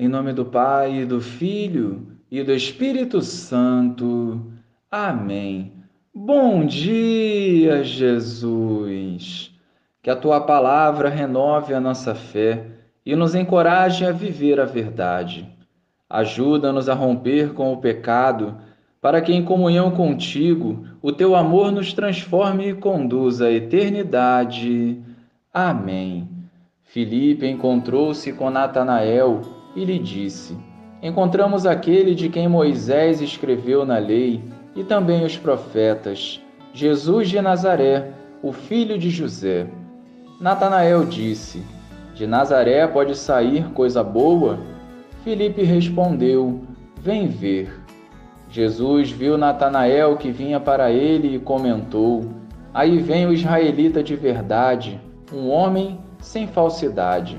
Em nome do Pai, do Filho e do Espírito Santo. Amém. Bom dia, Jesus. Que a tua palavra renove a nossa fé e nos encoraje a viver a verdade. Ajuda-nos a romper com o pecado, para que, em comunhão contigo, o teu amor nos transforme e conduza à eternidade. Amém. Filipe encontrou-se com Natanael e lhe disse: Encontramos aquele de quem Moisés escreveu na lei e também os profetas, Jesus de Nazaré, o filho de José. Natanael disse: De Nazaré pode sair coisa boa? Filipe respondeu: Vem ver. Jesus viu Natanael que vinha para ele e comentou: Aí vem o israelita de verdade, um homem sem falsidade.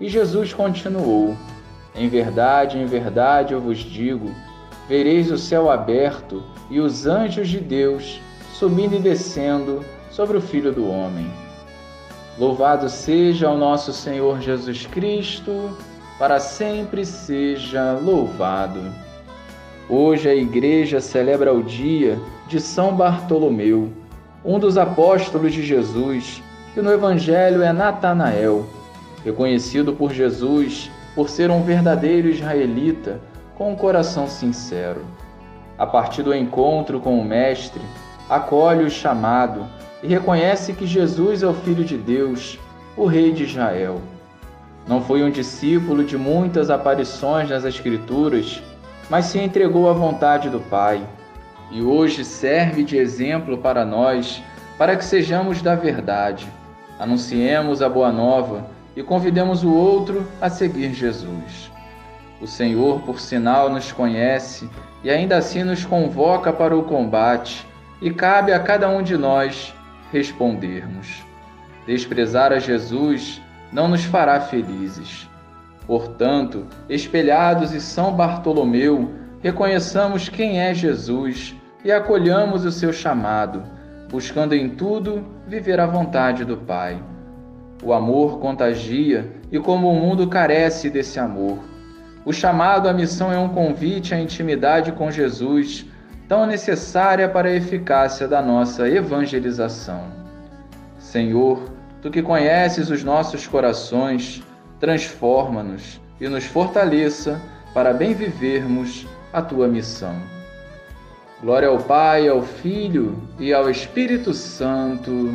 E Jesus continuou: Em verdade, em verdade eu vos digo: vereis o céu aberto e os anjos de Deus subindo e descendo sobre o Filho do Homem. Louvado seja o nosso Senhor Jesus Cristo, para sempre seja louvado. Hoje a Igreja celebra o dia de São Bartolomeu, um dos apóstolos de Jesus, que no Evangelho é Natanael reconhecido por Jesus por ser um verdadeiro israelita com um coração sincero. A partir do encontro com o Mestre, acolhe o chamado e reconhece que Jesus é o Filho de Deus, o Rei de Israel. Não foi um discípulo de muitas aparições nas Escrituras, mas se entregou à vontade do Pai e hoje serve de exemplo para nós, para que sejamos da verdade. Anunciemos a boa nova e convidemos o outro a seguir Jesus. O Senhor, por sinal, nos conhece e ainda assim nos convoca para o combate, e cabe a cada um de nós respondermos. Desprezar a Jesus não nos fará felizes. Portanto, espelhados em São Bartolomeu, reconheçamos quem é Jesus e acolhamos o seu chamado, buscando em tudo viver a vontade do Pai. O amor contagia e como o mundo carece desse amor. O chamado à missão é um convite à intimidade com Jesus, tão necessária para a eficácia da nossa evangelização. Senhor, tu que conheces os nossos corações, transforma-nos e nos fortaleça para bem vivermos a tua missão. Glória ao Pai, ao Filho e ao Espírito Santo